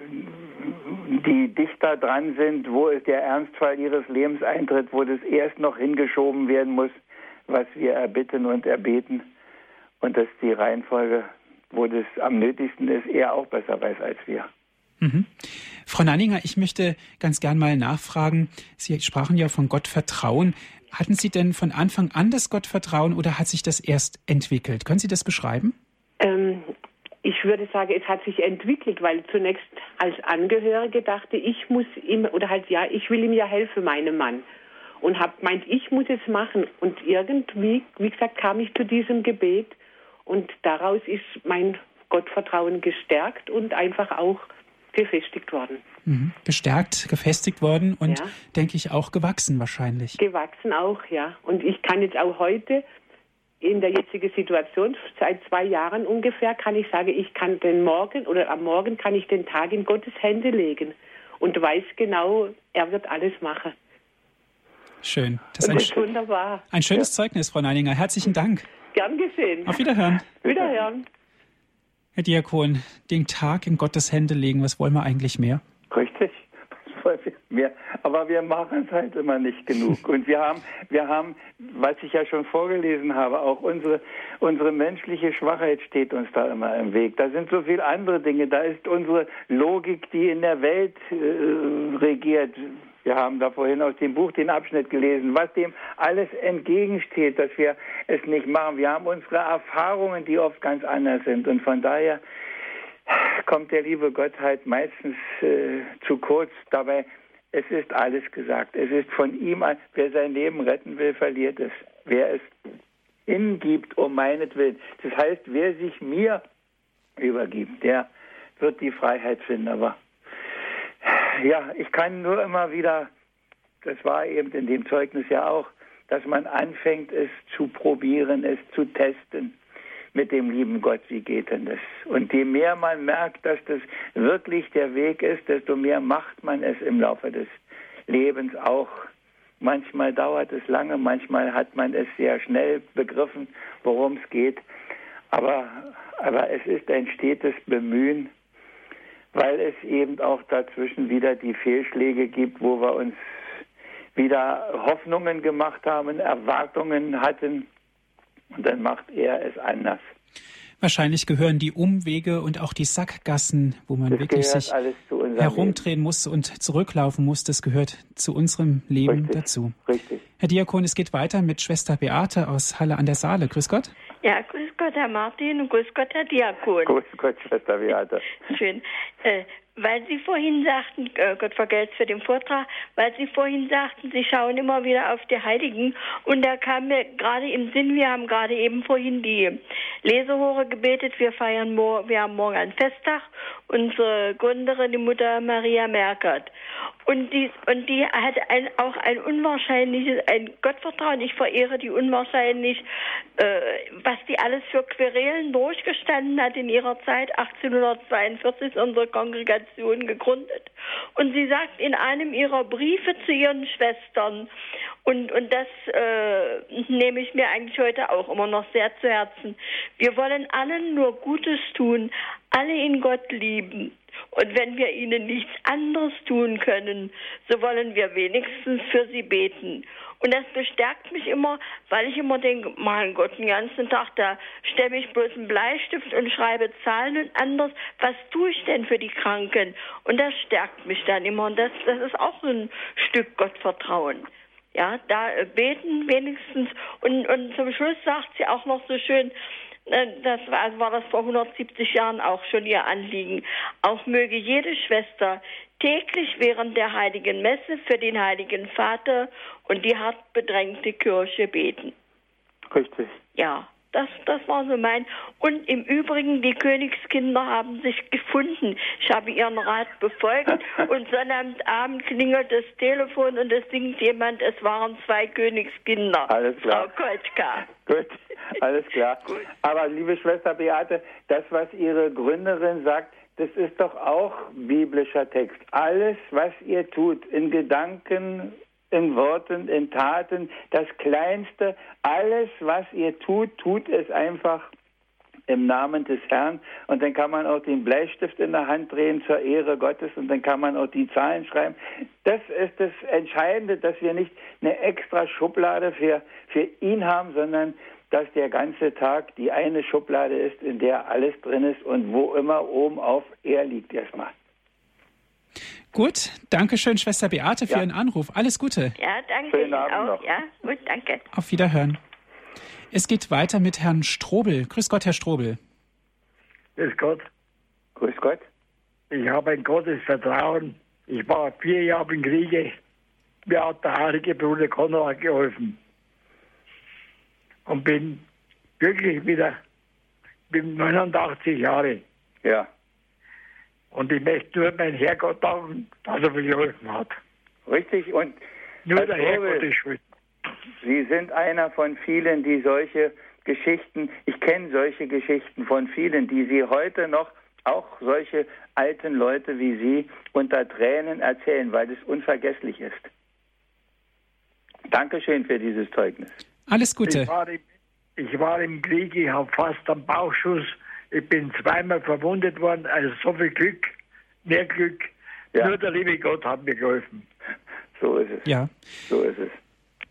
die dichter dran sind, wo es der Ernstfall ihres Lebens eintritt, wo das erst noch hingeschoben werden muss, was wir erbitten und erbeten. Und dass die Reihenfolge, wo das am nötigsten ist, er auch besser weiß als wir. Mhm. Frau Nanninger, ich möchte ganz gern mal nachfragen. Sie sprachen ja von Gottvertrauen. Hatten Sie denn von Anfang an das Gottvertrauen oder hat sich das erst entwickelt? Können Sie das beschreiben? Ähm, ich würde sagen, es hat sich entwickelt, weil zunächst als Angehörige dachte ich muss ihm oder halt ja, ich will ihm ja helfen, meinem Mann und habe meint, ich muss es machen und irgendwie, wie gesagt, kam ich zu diesem Gebet und daraus ist mein Gottvertrauen gestärkt und einfach auch gefestigt worden. Mhm. Gestärkt, gefestigt worden und ja. denke ich auch gewachsen wahrscheinlich. Gewachsen auch, ja. Und ich kann jetzt auch heute in der jetzigen Situation, seit zwei Jahren ungefähr, kann ich sagen, ich kann den Morgen oder am Morgen kann ich den Tag in Gottes Hände legen und weiß genau, er wird alles machen. Schön. Das ist, ein, ist wunderbar. Ein schönes ja. Zeugnis, Frau Neininger. Herzlichen Dank. Gern gesehen. Auf Wiederhören. Wiederhören. Herr Diakon, den Tag in Gottes Hände legen, was wollen wir eigentlich mehr? Richtig. Mehr. Aber wir machen es halt immer nicht genug. Und wir haben, wir haben, was ich ja schon vorgelesen habe, auch unsere, unsere menschliche Schwachheit steht uns da immer im Weg. Da sind so viele andere Dinge. Da ist unsere Logik, die in der Welt äh, regiert. Wir haben da vorhin aus dem Buch den Abschnitt gelesen, was dem alles entgegensteht, dass wir es nicht machen. Wir haben unsere Erfahrungen, die oft ganz anders sind. Und von daher kommt der liebe Gott halt meistens äh, zu kurz. Dabei, es ist alles gesagt. Es ist von ihm, wer sein Leben retten will, verliert es. Wer es hingibt um meinetwillen. Das heißt, wer sich mir übergibt, der wird die Freiheit finden. Aber ja, ich kann nur immer wieder, das war eben in dem Zeugnis ja auch, dass man anfängt, es zu probieren, es zu testen mit dem lieben Gott, wie geht denn das? Und je mehr man merkt, dass das wirklich der Weg ist, desto mehr macht man es im Laufe des Lebens auch. Manchmal dauert es lange, manchmal hat man es sehr schnell begriffen, worum es geht. Aber, aber es ist ein stetes Bemühen, weil es eben auch dazwischen wieder die Fehlschläge gibt, wo wir uns wieder Hoffnungen gemacht haben, Erwartungen hatten und dann macht er es anders. Wahrscheinlich gehören die Umwege und auch die Sackgassen, wo man das wirklich sich herumdrehen Leben. muss und zurücklaufen muss, das gehört zu unserem Leben Richtig. dazu. Richtig. Herr Diakon, es geht weiter mit Schwester Beate aus Halle an der Saale. Grüß Gott. Ja, grüß Gott, Herr Martin und grüß Gott, Herr Diakon. Grüß Gott, Schwester Beate. Schön. Äh, weil Sie vorhin sagten, äh, Gott vergelt's für den Vortrag, weil Sie vorhin sagten, Sie schauen immer wieder auf die Heiligen. Und da kam mir gerade im Sinn, wir haben gerade eben vorhin die Lesehore gebetet. Wir feiern, wir haben morgen einen Festtag. Unsere Gründerin, die Mutter Maria Merkert. Und die, und die hat ein, auch ein unwahrscheinliches, ein Gottvertrauen. Ich verehre die unwahrscheinlich, äh, was die alles für Querelen durchgestanden hat in ihrer Zeit. 1842 ist unsere Kongregation gegründet. Und sie sagt in einem ihrer Briefe zu ihren Schwestern, und, und das äh, nehme ich mir eigentlich heute auch immer noch sehr zu Herzen. Wir wollen allen nur Gutes tun, alle in Gott lieben. Und wenn wir ihnen nichts anderes tun können, so wollen wir wenigstens für sie beten. Und das bestärkt mich immer, weil ich immer denke, mein Gott, den ganzen Tag, da stemme ich bloß einen Bleistift und schreibe Zahlen und anders. Was tue ich denn für die Kranken? Und das stärkt mich dann immer. Und das, das ist auch ein Stück Gottvertrauen. Ja, da beten wenigstens. Und, und zum Schluss sagt sie auch noch so schön, das war, also war das vor 170 Jahren auch schon ihr Anliegen. Auch möge jede Schwester täglich während der heiligen Messe für den heiligen Vater und die hart bedrängte Kirche beten. Richtig. Ja. Das, das war so mein. Und im Übrigen, die Königskinder haben sich gefunden. Ich habe ihren Rat befolgt und Sonnabendabend klingelt das Telefon und es singt jemand, es waren zwei Königskinder. Alles klar. Frau Koltka. Gut, alles klar. Gut. Aber liebe Schwester Beate, das, was Ihre Gründerin sagt, das ist doch auch biblischer Text. Alles, was ihr tut, in Gedanken, in Worten, in Taten, das Kleinste, alles, was ihr tut, tut es einfach im Namen des Herrn. Und dann kann man auch den Bleistift in der Hand drehen zur Ehre Gottes und dann kann man auch die Zahlen schreiben. Das ist das Entscheidende, dass wir nicht eine extra Schublade für, für ihn haben, sondern dass der ganze Tag die eine Schublade ist, in der alles drin ist und wo immer oben auf er liegt erstmal. Gut, danke schön, Schwester Beate, für ja. Ihren Anruf. Alles Gute. Ja, danke Schönen Abend auch. Noch. Ja, gut, danke. Auf Wiederhören. Es geht weiter mit Herrn Strobel. Grüß Gott, Herr Strobel. Grüß Gott. Grüß Gott. Ich habe ein Gottes Vertrauen. Ich war vier Jahre im Kriege. Mir hat der heilige Bruder Konrad geholfen. Und bin glücklich wieder. Bin 89 Jahre. Ja. Und ich möchte nur meinen Herrgott danken, dass er mir geholfen hat. Richtig, und nur der Herrgott ist schuld. Sie sind einer von vielen, die solche Geschichten, ich kenne solche Geschichten von vielen, die Sie heute noch, auch solche alten Leute wie Sie, unter Tränen erzählen, weil es unvergesslich ist. Dankeschön für dieses Zeugnis. Alles Gute. Ich war im, ich war im Krieg, ich habe fast einen Bauchschuss ich bin zweimal verwundet worden, also so viel Glück, mehr Glück. Ja. Nur der liebe Gott hat mir geholfen. So ist es. Ja. So ist es.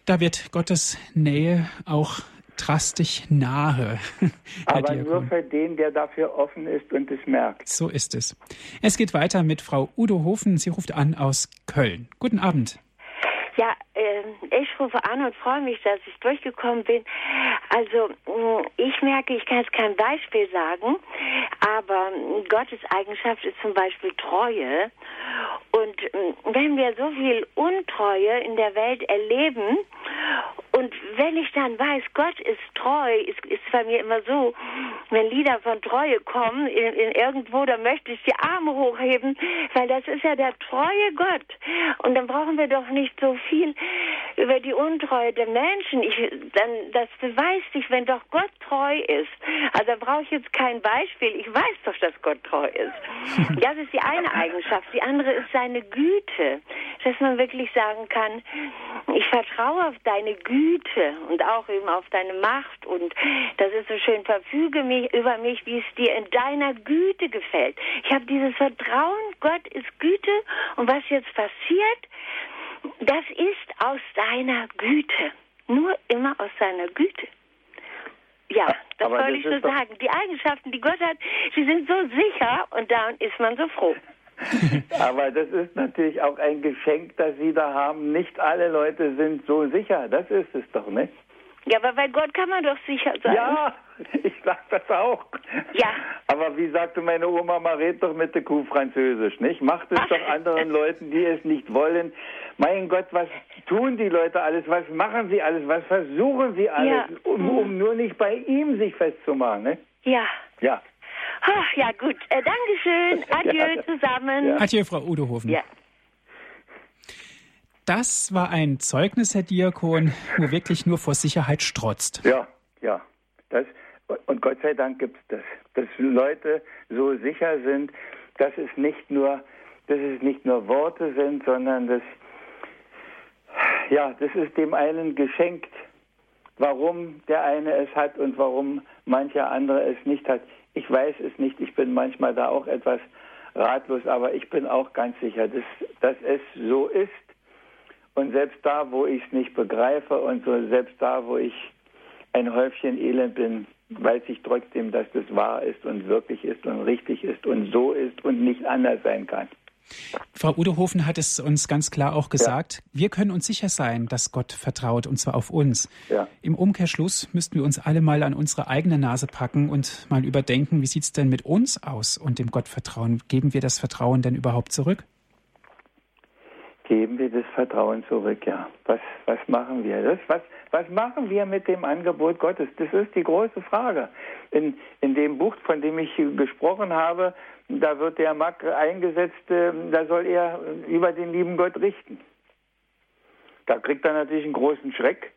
Da wird Gottes Nähe auch drastisch nahe. Aber nur für den, der dafür offen ist und es merkt. So ist es. Es geht weiter mit Frau Udo Hofen. Sie ruft an aus Köln. Guten Abend. Äh, ich rufe an und freue mich, dass ich durchgekommen bin. Also mm, ich merke, ich kann jetzt kein Beispiel sagen, aber Gottes Eigenschaft ist zum Beispiel Treue. Und mm, wenn wir so viel Untreue in der Welt erleben und wenn ich dann weiß, Gott ist treu, ist, ist bei mir immer so, wenn Lieder von Treue kommen, in, in irgendwo, dann möchte ich die Arme hochheben, weil das ist ja der treue Gott. Und dann brauchen wir doch nicht so viel über die Untreue der Menschen. Ich, dann, das beweist sich, wenn doch Gott treu ist. Also brauche ich jetzt kein Beispiel. Ich weiß doch, dass Gott treu ist. Das ist die eine Eigenschaft. Die andere ist seine Güte. Dass man wirklich sagen kann, ich vertraue auf deine Güte und auch eben auf deine Macht und das ist so schön, verfüge mich über mich, wie es dir in deiner Güte gefällt. Ich habe dieses Vertrauen, Gott ist Güte und was jetzt passiert, das ist aus deiner Güte. Nur immer aus seiner Güte. Ja, das wollte ich so sagen. Die Eigenschaften, die Gott hat, sie sind so sicher und da ist man so froh. Aber das ist natürlich auch ein Geschenk, das Sie da haben. Nicht alle Leute sind so sicher. Das ist es doch, nicht? Ja, aber bei Gott kann man doch sicher sein. Ja, ich sag das auch. Ja. Aber wie sagte meine Oma, man redet doch mit der Kuh Französisch, nicht? Macht es doch anderen Leuten, die es nicht wollen. Mein Gott, was tun die Leute alles? Was machen sie alles? Was versuchen sie alles? Ja. Um, um nur nicht bei ihm sich festzumachen, ne? Ja. Ja. Ach, ja, gut. Äh, Dankeschön. Adieu ja. zusammen. Ja. Adieu, Frau Udohofen. Ja. das war ein Zeugnis, Herr Diakon, wo wirklich nur vor Sicherheit strotzt. Ja, ja. Das, und Gott sei Dank gibt es das, dass Leute so sicher sind, dass es nicht nur, dass es nicht nur Worte sind, sondern dass ja, das ist dem einen geschenkt, warum der eine es hat und warum mancher andere es nicht hat. Ich weiß es nicht, ich bin manchmal da auch etwas ratlos, aber ich bin auch ganz sicher, dass, dass es so ist. Und selbst da, wo ich es nicht begreife und so selbst da, wo ich ein Häufchen Elend bin, weiß ich trotzdem, dass das wahr ist und wirklich ist und richtig ist und so ist und nicht anders sein kann. Frau Udehofen hat es uns ganz klar auch gesagt. Ja. Wir können uns sicher sein, dass Gott vertraut, und zwar auf uns. Ja. Im Umkehrschluss müssten wir uns alle mal an unsere eigene Nase packen und mal überdenken, wie sieht es denn mit uns aus und dem Gott vertrauen? Geben wir das Vertrauen denn überhaupt zurück? Geben wir das Vertrauen zurück, ja. Was, was machen wir? Das, was, was machen wir mit dem Angebot Gottes? Das ist die große Frage. In, in dem Buch, von dem ich gesprochen habe, da wird der Mack eingesetzt, äh, da soll er über den lieben Gott richten. Da kriegt er natürlich einen großen Schreck,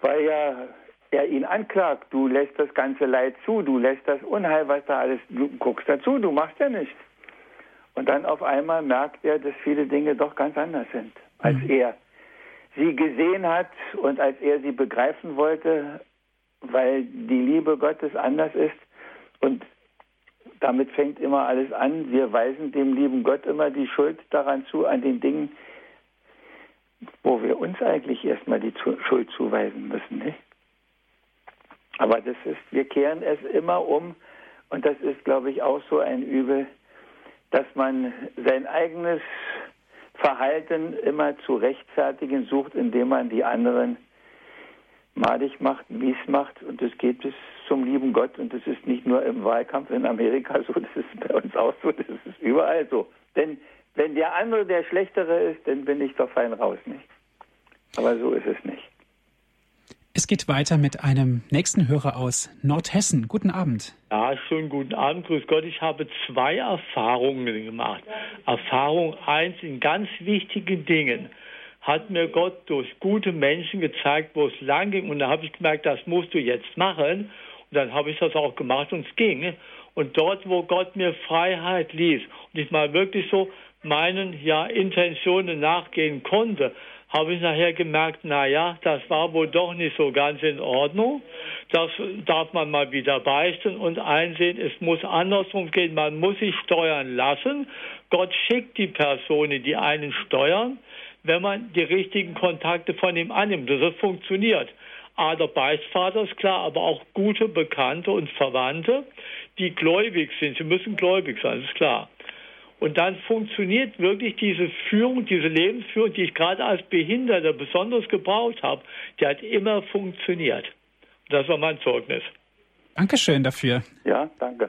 weil ja er ihn anklagt. Du lässt das ganze Leid zu, du lässt das Unheil, was da alles, du guckst dazu, du machst ja nichts. Und dann auf einmal merkt er, dass viele Dinge doch ganz anders sind, als mhm. er sie gesehen hat und als er sie begreifen wollte, weil die Liebe Gottes anders ist. Und damit fängt immer alles an. Wir weisen dem lieben Gott immer die Schuld daran zu, an den Dingen, wo wir uns eigentlich erstmal die Schuld zuweisen müssen. Nicht? Aber das ist, wir kehren es immer um und das ist, glaube ich, auch so ein Übel, dass man sein eigenes Verhalten immer zu rechtfertigen sucht, indem man die anderen madig macht, mies macht und das geht bis zum lieben Gott und das ist nicht nur im Wahlkampf in Amerika so, das ist bei uns auch so, das ist überall so. Denn wenn der andere der Schlechtere ist, dann bin ich doch fein raus, nicht? Aber so ist es nicht. Es geht weiter mit einem nächsten Hörer aus Nordhessen. Guten Abend. Ja, schönen guten Abend. Grüß Gott. Ich habe zwei Erfahrungen gemacht. Erfahrung eins in ganz wichtigen Dingen hat mir Gott durch gute Menschen gezeigt, wo es lang ging. Und da habe ich gemerkt, das musst du jetzt machen. Und dann habe ich das auch gemacht und es ging. Und dort, wo Gott mir Freiheit ließ und ich mal wirklich so meinen ja, Intentionen nachgehen konnte, habe ich nachher gemerkt, na ja, das war wohl doch nicht so ganz in Ordnung. Das darf man mal wieder beichten und einsehen, es muss andersrum gehen. Man muss sich steuern lassen. Gott schickt die Personen, die einen steuern, wenn man die richtigen Kontakte von ihm annimmt. Das funktioniert. A, der Beichtvater ist klar, aber auch gute Bekannte und Verwandte, die gläubig sind. Sie müssen gläubig sein, das ist klar. Und dann funktioniert wirklich diese Führung, diese Lebensführung, die ich gerade als Behinderter besonders gebraucht habe, die hat immer funktioniert. Das war mein Zeugnis. Dankeschön dafür. Ja, danke.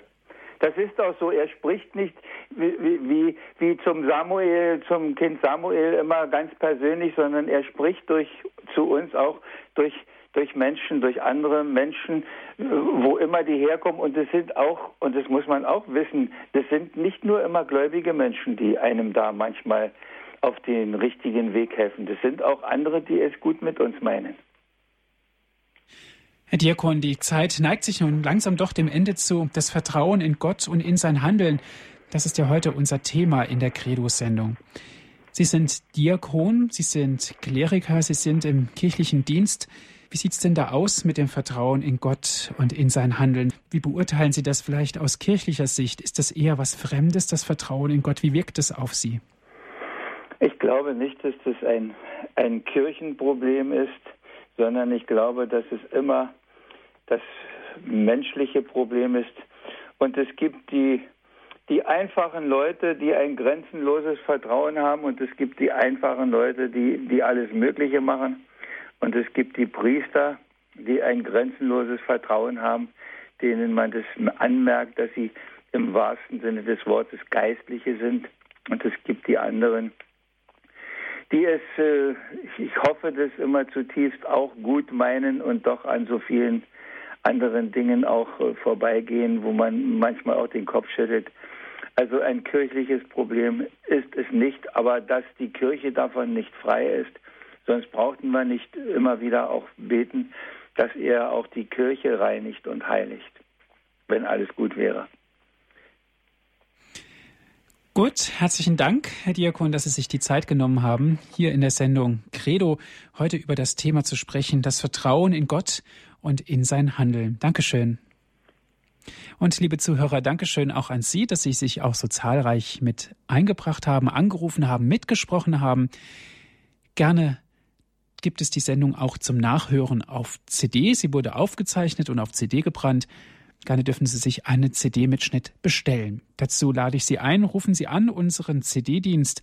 Das ist auch so. Er spricht nicht wie, wie, wie zum Samuel, zum Kind Samuel immer ganz persönlich, sondern er spricht durch zu uns auch durch durch Menschen, durch andere Menschen, wo immer die herkommen. Und es sind auch, und das muss man auch wissen, das sind nicht nur immer gläubige Menschen, die einem da manchmal auf den richtigen Weg helfen. Das sind auch andere, die es gut mit uns meinen. Herr Diakon, die Zeit neigt sich nun langsam doch dem Ende zu. Das Vertrauen in Gott und in sein Handeln, das ist ja heute unser Thema in der Credo-Sendung. Sie sind Diakon, Sie sind Kleriker, Sie sind im kirchlichen Dienst. Wie sieht es denn da aus mit dem Vertrauen in Gott und in sein Handeln? Wie beurteilen Sie das vielleicht aus kirchlicher Sicht? Ist das eher was Fremdes, das Vertrauen in Gott? Wie wirkt es auf Sie? Ich glaube nicht, dass das ein, ein Kirchenproblem ist, sondern ich glaube, dass es immer das menschliche Problem ist. Und es gibt die, die einfachen Leute, die ein grenzenloses Vertrauen haben und es gibt die einfachen Leute, die, die alles Mögliche machen. Und es gibt die Priester, die ein grenzenloses Vertrauen haben, denen man das anmerkt, dass sie im wahrsten Sinne des Wortes Geistliche sind. Und es gibt die anderen, die es, äh, ich hoffe, das immer zutiefst auch gut meinen und doch an so vielen anderen Dingen auch äh, vorbeigehen, wo man manchmal auch den Kopf schüttelt. Also ein kirchliches Problem ist es nicht, aber dass die Kirche davon nicht frei ist, sonst brauchten wir nicht immer wieder auch beten, dass er auch die Kirche reinigt und heiligt, wenn alles gut wäre. Gut, herzlichen Dank, Herr Diakon, dass Sie sich die Zeit genommen haben, hier in der Sendung Credo heute über das Thema zu sprechen, das Vertrauen in Gott und in sein Handeln. Dankeschön. Und liebe Zuhörer, Dankeschön auch an Sie, dass Sie sich auch so zahlreich mit eingebracht haben, angerufen haben, mitgesprochen haben. Gerne gibt es die Sendung auch zum Nachhören auf CD. Sie wurde aufgezeichnet und auf CD gebrannt. Gerne dürfen Sie sich einen CD-Mitschnitt bestellen. Dazu lade ich Sie ein, rufen Sie an unseren CD-Dienst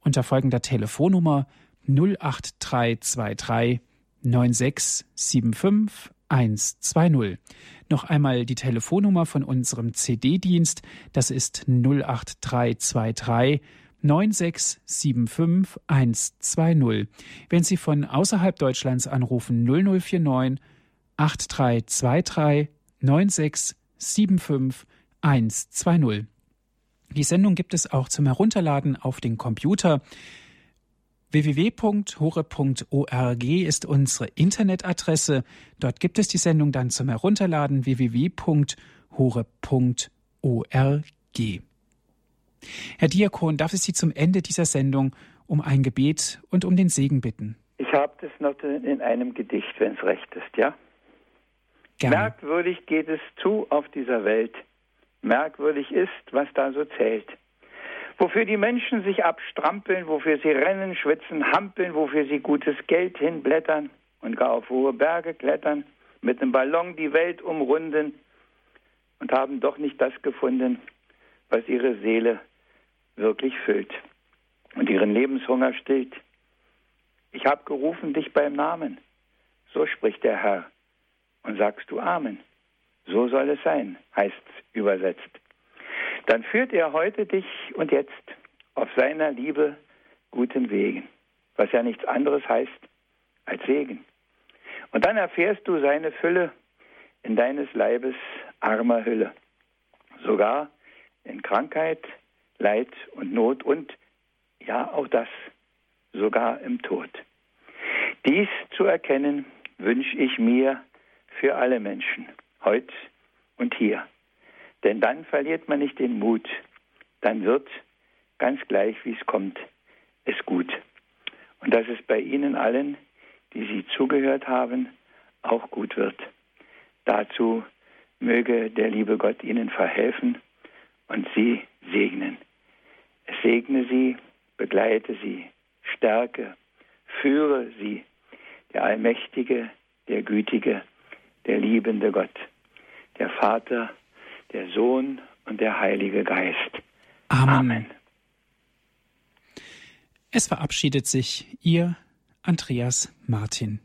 unter folgender Telefonnummer 08323 9675 120. Noch einmal die Telefonnummer von unserem CD-Dienst, das ist 08323 9675 120. Wenn Sie von außerhalb Deutschlands anrufen, 0049 8323 9675 120. Die Sendung gibt es auch zum Herunterladen auf den Computer www.hore.org ist unsere Internetadresse. Dort gibt es die Sendung dann zum Herunterladen www.hore.org. Herr Diakon, darf ich Sie zum Ende dieser Sendung um ein Gebet und um den Segen bitten? Ich habe das noch in einem Gedicht, wenn es recht ist, ja? Gerne. Merkwürdig geht es zu auf dieser Welt. Merkwürdig ist, was da so zählt wofür die Menschen sich abstrampeln, wofür sie rennen, schwitzen, hampeln, wofür sie gutes Geld hinblättern und gar auf hohe Berge klettern, mit einem Ballon die Welt umrunden und haben doch nicht das gefunden, was ihre Seele wirklich füllt und ihren Lebenshunger stillt. Ich habe gerufen dich beim Namen, so spricht der Herr, und sagst du Amen. So soll es sein, heißt übersetzt dann führt er heute dich und jetzt auf seiner Liebe guten Wegen, was ja nichts anderes heißt als Segen. Und dann erfährst du seine Fülle in deines Leibes armer Hülle, sogar in Krankheit, Leid und Not und ja auch das, sogar im Tod. Dies zu erkennen wünsche ich mir für alle Menschen, heute und hier. Denn dann verliert man nicht den Mut. Dann wird, ganz gleich wie es kommt, es gut. Und dass es bei Ihnen allen, die Sie zugehört haben, auch gut wird. Dazu möge der liebe Gott Ihnen verhelfen und Sie segnen. Es segne Sie, begleite Sie, stärke, führe Sie, der allmächtige, der gütige, der liebende Gott, der Vater, der Sohn und der Heilige Geist. Amen. Amen. Es verabschiedet sich Ihr Andreas Martin.